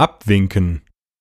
Abwinken.